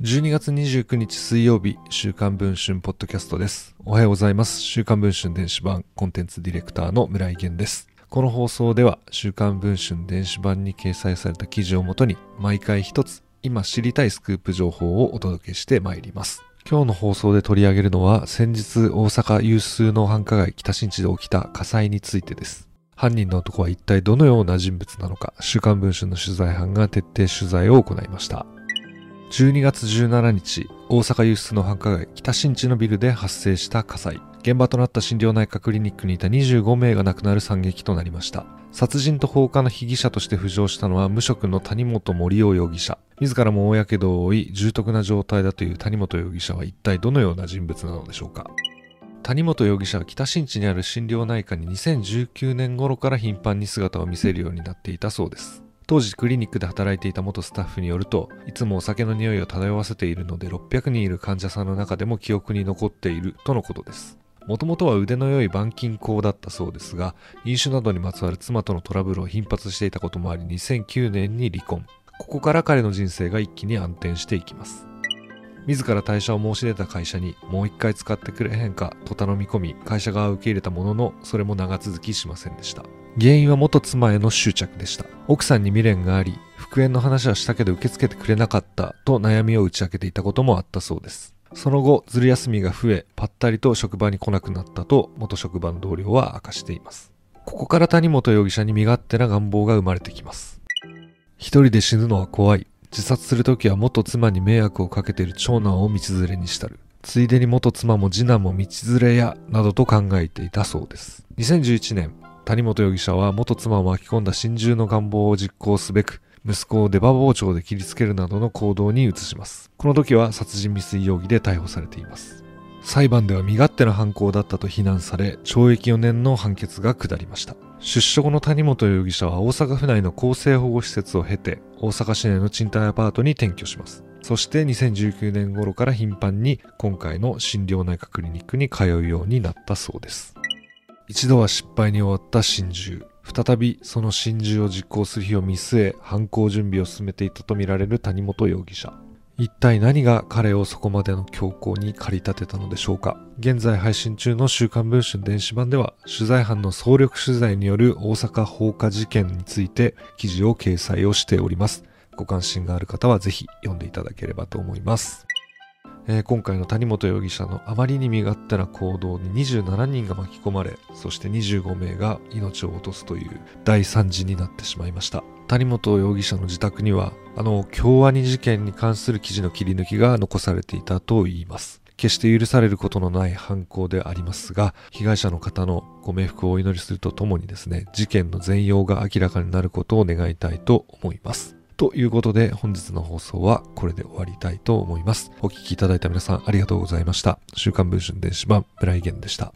12月29日水曜日、週刊文春ポッドキャストです。おはようございます。週刊文春電子版コンテンツディレクターの村井源です。この放送では、週刊文春電子版に掲載された記事をもとに、毎回一つ、今知りたいスクープ情報をお届けしてまいります。今日の放送で取り上げるのは、先日大阪有数の繁華街北新地で起きた火災についてです。犯人の男は一体どのような人物なのか、週刊文春の取材班が徹底取材を行いました。12月17日、大阪有数の繁華街北新地のビルで発生した火災。現場となった心療内科クリニックにいた25名が亡くなる惨劇となりました。殺人と放火の被疑者として浮上したのは無職の谷本森夫容疑者。自らも大やけどを負い、重篤な状態だという谷本容疑者は一体どのような人物なのでしょうか。谷本容疑者は北新地にある心療内科に2019年頃から頻繁に姿を見せるようになっていたそうです。当時クリニックで働いていた元スタッフによるといつもお酒の匂いを漂わせているので600人いる患者さんの中でも記憶に残っているとのことです。もともとは腕の良い板金工だったそうですが飲酒などにまつわる妻とのトラブルを頻発していたこともあり2009年に離婚。ここから彼の人生が一気に暗転していきます。自ら退社を申し出た会社にもう一回使ってくれへんかと頼み込み会社側は受け入れたもののそれも長続きしませんでした原因は元妻への執着でした。奥さんに未練があり、復縁の話はしたけど受け付けてくれなかったと悩みを打ち明けていたこともあったそうです。その後、ずる休みが増え、ぱったりと職場に来なくなったと元職場の同僚は明かしています。ここから谷本容疑者に身勝手な願望が生まれてきます。一人で死ぬのは怖い。自殺するときは元妻に迷惑をかけている長男を道連れにしたる。ついでに元妻も次男も道連れや、などと考えていたそうです。2011年、谷本容疑者は元妻を巻き込んだ心中の願望を実行すべく、息子を出刃包丁で切りつけるなどの行動に移します。この時は殺人未遂容疑で逮捕されています。裁判では身勝手な犯行だったと非難され、懲役4年の判決が下りました。出所後の谷本容疑者は大阪府内の厚生保護施設を経て、大阪市内の賃貸アパートに転居します。そして2019年頃から頻繁に今回の心療内科クリニックに通うようになったそうです。一度は失敗に終わった心中。再びその心中を実行する日を見据え、犯行準備を進めていたとみられる谷本容疑者。一体何が彼をそこまでの強行に駆り立てたのでしょうか？現在配信中の週刊文春電子版では取材班の総力取材による大阪放火事件について記事を掲載をしております。ご関心がある方はぜひ読んでいただければと思います。えー、今回の谷本容疑者のあまりに身勝手な行動に27人が巻き込まれそして25名が命を落とすという大惨事になってしまいました谷本容疑者の自宅にはあの京アニ事件に関する記事の切り抜きが残されていたといいます決して許されることのない犯行でありますが、被害者の方のご冥福をお祈りするとともにですね、事件の全容が明らかになることを願いたいと思います。ということで本日の放送はこれで終わりたいと思います。お聴きいただいた皆さんありがとうございました。週刊文春電子版ブライゲンでした。